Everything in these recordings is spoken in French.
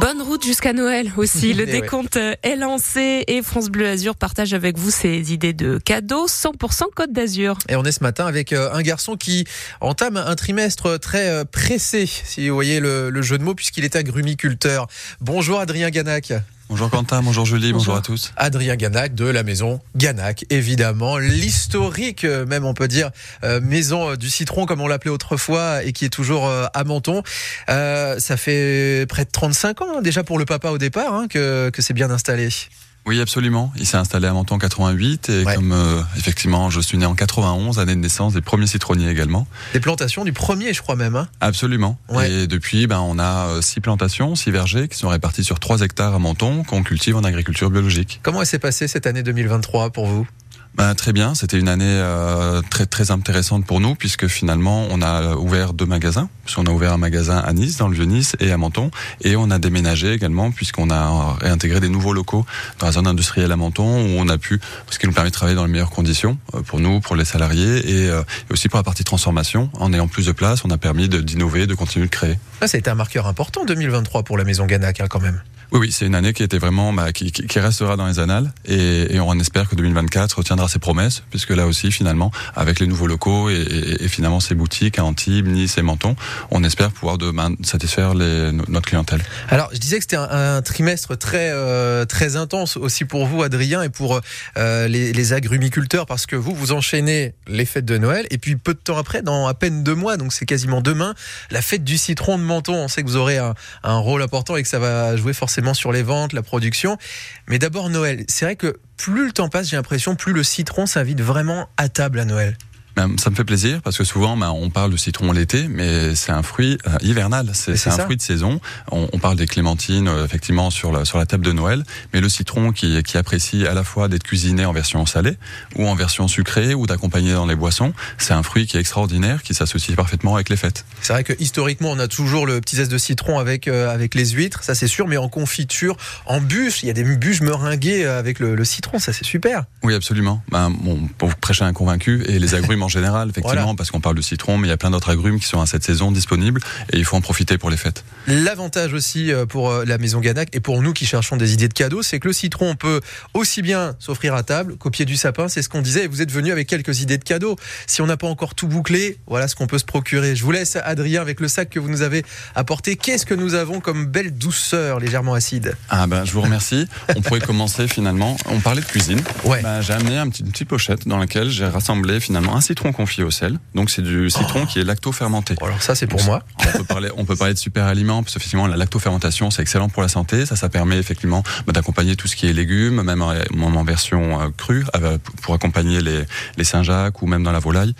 Bonne route jusqu'à Noël aussi. Le Eh ouais. décompte est lancé et France Bleu Azur partage avec vous ses idées de cadeaux 100% Côte d'Azur. Et on est ce matin avec euh, un garçon qui entame un trimestre très euh, pressé, si vous voyez le, le jeu de mots, puisqu'il est agrumiculteur. Bonjour Adrien Ganac. Bonjour Quentin, bonjour Julie, bonjour, Bonjour. à tous. Adrien Ganac de la maison Ganac, évidemment. L'historique, euh, même on peut dire, euh, maison euh, du citron, comme on l'appelait autrefois, et qui est toujours euh, à Menton. Euh, ça fait près de 35 ans, hein, déjà pour le papa au départ, hein, que, que c'est bien installé. Oui, absolument. Il s'est installé à Menton en 88 et Ouais. comme euh, effectivement je suis né en 91, année de naissance des premiers citronniers également. Des plantations du premier, je crois même. hein. Absolument. Ouais. Et depuis, ben, on a euh, six plantations, six vergers qui sont répartis sur trois hectares à Menton qu'on cultive en agriculture biologique. Comment s'est passée cette année 2023 pour vous? Ben, très bien, c'était une année euh, très très intéressante pour nous puisque finalement on a ouvert deux magasins. Puisqu'on a ouvert un magasin à Nice, dans le Vieux-Nice et à Menton, et on a déménagé également puisqu'on a réintégré des nouveaux locaux dans la zone industrielle à Menton où on a pu, ce qui nous permet de travailler dans les meilleures conditions euh, pour nous, pour les salariés et, euh, aussi pour la partie transformation. En ayant plus de place, on a permis de- d'innover, de continuer de créer. Ça a été un marqueur important 2023 pour la maison Ganac quand même. Oui, oui, c'est une année qui était vraiment, bah, qui, qui- restera dans les annales, et, et on espère que 2024 retiendra ses promesses, puisque là aussi, finalement, avec les nouveaux locaux et, et- et finalement ces boutiques à Antibes, Nice et Menton, on espère pouvoir demain satisfaire les, no- notre clientèle. Alors, je disais que c'était un, un trimestre très euh, très intense aussi pour vous, Adrien, et pour euh, les, les agrumiculteurs, parce que vous vous enchaînez les fêtes de Noël, et puis peu de temps après, dans à peine deux mois, donc c'est quasiment demain, la fête du citron de Menton. On sait que vous aurez un, un rôle important et que ça va jouer forcément sur les ventes, la production. Mais d'abord Noël. C'est vrai que plus le temps passe, j'ai l'impression, plus le citron s'invite vraiment à table à Noël. Ben, Ça me fait plaisir parce que souvent ben, on parle de citron l'été, mais c'est un fruit euh, hivernal. C'est un ça. fruit de saison. On, on parle des clémentines euh, effectivement sur la, sur la table de Noël, mais le citron qui, qui apprécie à la fois d'être cuisiné en version salée ou en version sucrée ou d'accompagner dans les boissons, c'est un fruit qui est extraordinaire, qui s'associe parfaitement avec les fêtes. C'est vrai que historiquement, on a toujours le petit zeste de citron avec euh, avec les huîtres, ça c'est sûr, mais en confiture, en bûche, il y a des bûches meringuées avec le, le citron, ça c'est super. Oui, absolument. Ben, bon, pour vous prêcher un convaincu, et les agrumes en général, effectivement, Voilà. parce qu'on parle de citron, mais il y a plein d'autres agrumes qui sont à cette saison disponibles, et il faut en profiter pour les fêtes. L'avantage aussi euh, pour euh, la maison Ganac et pour nous qui cherchons des idées de cadeaux, c'est que le citron on peut aussi bien s'offrir à table qu'au pied du sapin, c'est ce qu'on disait, et vous êtes venu avec quelques idées de cadeaux. Si on n'a pas encore tout bouclé, voilà ce qu'on peut se procurer. Je vous laisse, Adrien, avec le sac que vous nous avez apporté. Qu'est-ce que nous avons comme belle douceur légèrement acide? Ah ben, je vous remercie. On pourrait commencer finalement. On parlait de cuisine. Ouais. Ben, j'ai amené une petite pochette dans laquelle j'ai rassemblé finalement un citron confit au sel. Donc c'est du citron qui est lacto-fermenté. Bon, alors ça c'est pour moi. On peut parler, on peut parler de super aliments parce qu'effectivement la lactofermentation c'est excellent pour la santé. Ça, ça permet effectivement bah, d'accompagner tout ce qui est légumes, même en, même en version euh, crue, euh, pour accompagner les, les Saint-Jacques ou même dans la volaille.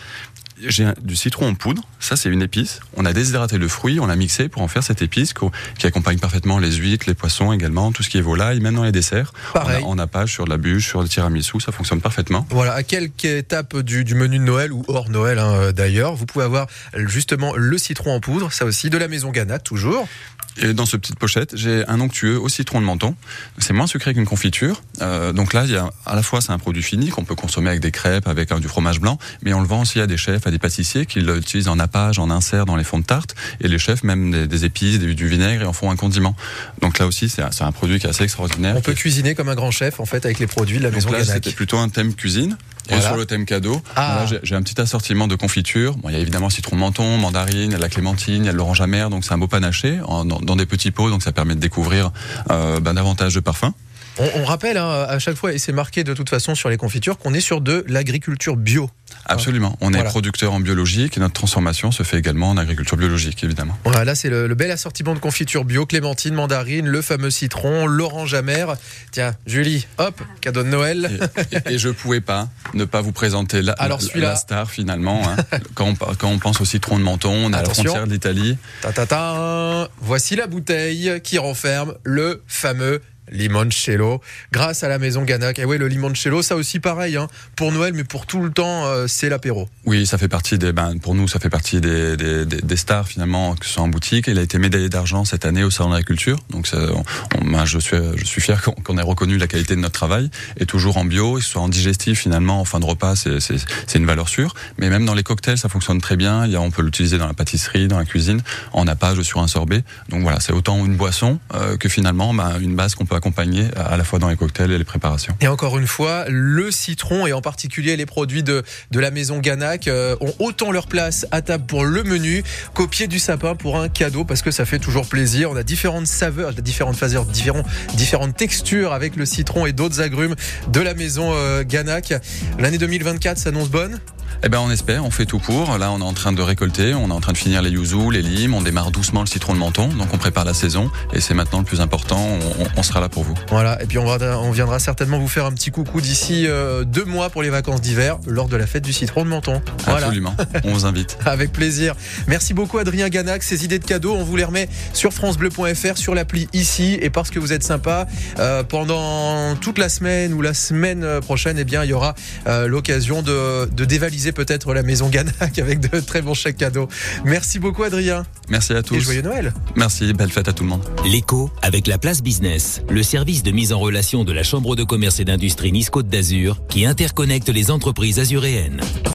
J'ai du citron en poudre, ça c'est une épice. On a déshydraté le fruit, on l'a mixé pour en faire cette épice qui accompagne parfaitement les huîtres, les poissons également, tout ce qui est volaille, même dans les desserts. Pareil. On a, on a pas sur de la bûche, sur le tiramisu, ça fonctionne parfaitement. Voilà, à quelques étapes du, du menu de Noël ou hors Noël hein, d'ailleurs, vous pouvez avoir justement le citron en poudre, ça aussi, de la maison Ganac toujours. Et dans cette petite pochette, j'ai un onctueux au citron de menton. C'est moins sucré qu'une confiture. Euh, donc là, il y a à la fois c'est un produit fini qu'on peut consommer avec des crêpes, avec euh, du fromage blanc, mais on le vend aussi à des chefs, à des pâtissiers qui l'utilisent en nappage, en insert dans les fonds de tarte. Et les chefs même des, des épices, des- du vinaigre et en font un condiment. Donc là aussi, c'est un, produit qui est assez extraordinaire. On peut est- cuisiner comme un grand chef en fait avec les produits de la donc maison là, c'était plutôt un thème cuisine. Et Voilà. sur le thème cadeau, Ah. j'ai- un petit assortiment de confitures. Bon, il y a évidemment citron menton, mandarine, la clémentine, il y a de l'orange amère, donc c'est un beau panaché en- dans, dans des petits pots, donc ça permet de découvrir euh, ben, davantage de parfums. On, on rappelle hein, à chaque fois, et c'est marqué de toute façon sur les confitures, qu'on est sur de l'agriculture bio. Absolument. On Voilà. est producteur en biologique et notre transformation se fait également en agriculture biologique, évidemment. Voilà, là c'est le, le bel assortiment de confitures bio, clémentine, mandarine, le fameux citron, l'orange amère. Tiens, Julie, hop, cadeau de Noël. Et, et- et je pouvais pas ne pas vous présenter la, Alors, la- star finalement. hein. quand, on, par- quand on pense au citron de menton, on est à la frontière de l'Italie. Ta, ta, ta. Voici la bouteille qui renferme le fameux limoncello grâce à la maison Ganac. Et oui, le limoncello, ça aussi pareil, hein, pour Noël, mais pour tout le temps, euh, c'est l'apéro. Oui, ça fait partie des, ben, pour nous, ça fait partie des, des, des, stars finalement, que ce soit en boutique. Il a été médaillé d'argent cette année au Salon de l'Agriculture. Donc, ça, on, ben, je suis, je suis fier qu'on ait reconnu la qualité de notre travail et toujours en bio, et ce soit en digestif finalement, en fin de repas, c'est une valeur sûre. Mais même dans les cocktails, ça fonctionne très bien. On peut l'utiliser dans la pâtisserie, dans la cuisine, en nappage sur un sorbet. Donc voilà, c'est autant une boisson euh, que finalement ben, une base qu'on peut accompagner à la fois dans les cocktails et les préparations. Et encore une fois, le citron et en particulier les produits de, de la maison Ganac euh, ont autant leur place à table pour le menu qu'au pied du sapin pour un cadeau parce que ça fait toujours plaisir. On a différentes saveurs, différentes faveurs, différentes, différentes textures avec le citron et d'autres agrumes de la maison euh, Ganac. L'année 2024 s'annonce bonne? Eh ben on espère, on fait tout pour. Là, on est en train de récolter, on est en train de finir les yuzu, les limes, on démarre doucement le citron de menton, donc on prépare la saison et c'est maintenant le plus important. On, sera là pour vous. Voilà, et puis on, va, on viendra certainement vous faire un petit coucou d'ici euh, deux mois pour les vacances d'hiver lors de la fête du citron de menton. Voilà. Absolument, on vous invite. Avec plaisir. Merci beaucoup Adrien Ganac. Ces idées de cadeaux, on vous les remet sur francebleu.fr, sur l'appli ici et parce que vous êtes sympa, euh, pendant toute la semaine ou la semaine prochaine, eh bien il y aura euh, l'occasion de, de dévaliser peut-être la maison Ganac avec de très bons chèques cadeaux. Merci beaucoup Adrien. Merci à tous. Et joyeux Noël. Merci, belle fête à tout le monde. L'écho avec la place business, le service de mise en relation de la Chambre de commerce et d'industrie Nice Côte d'Azur qui interconnecte les entreprises azuréennes.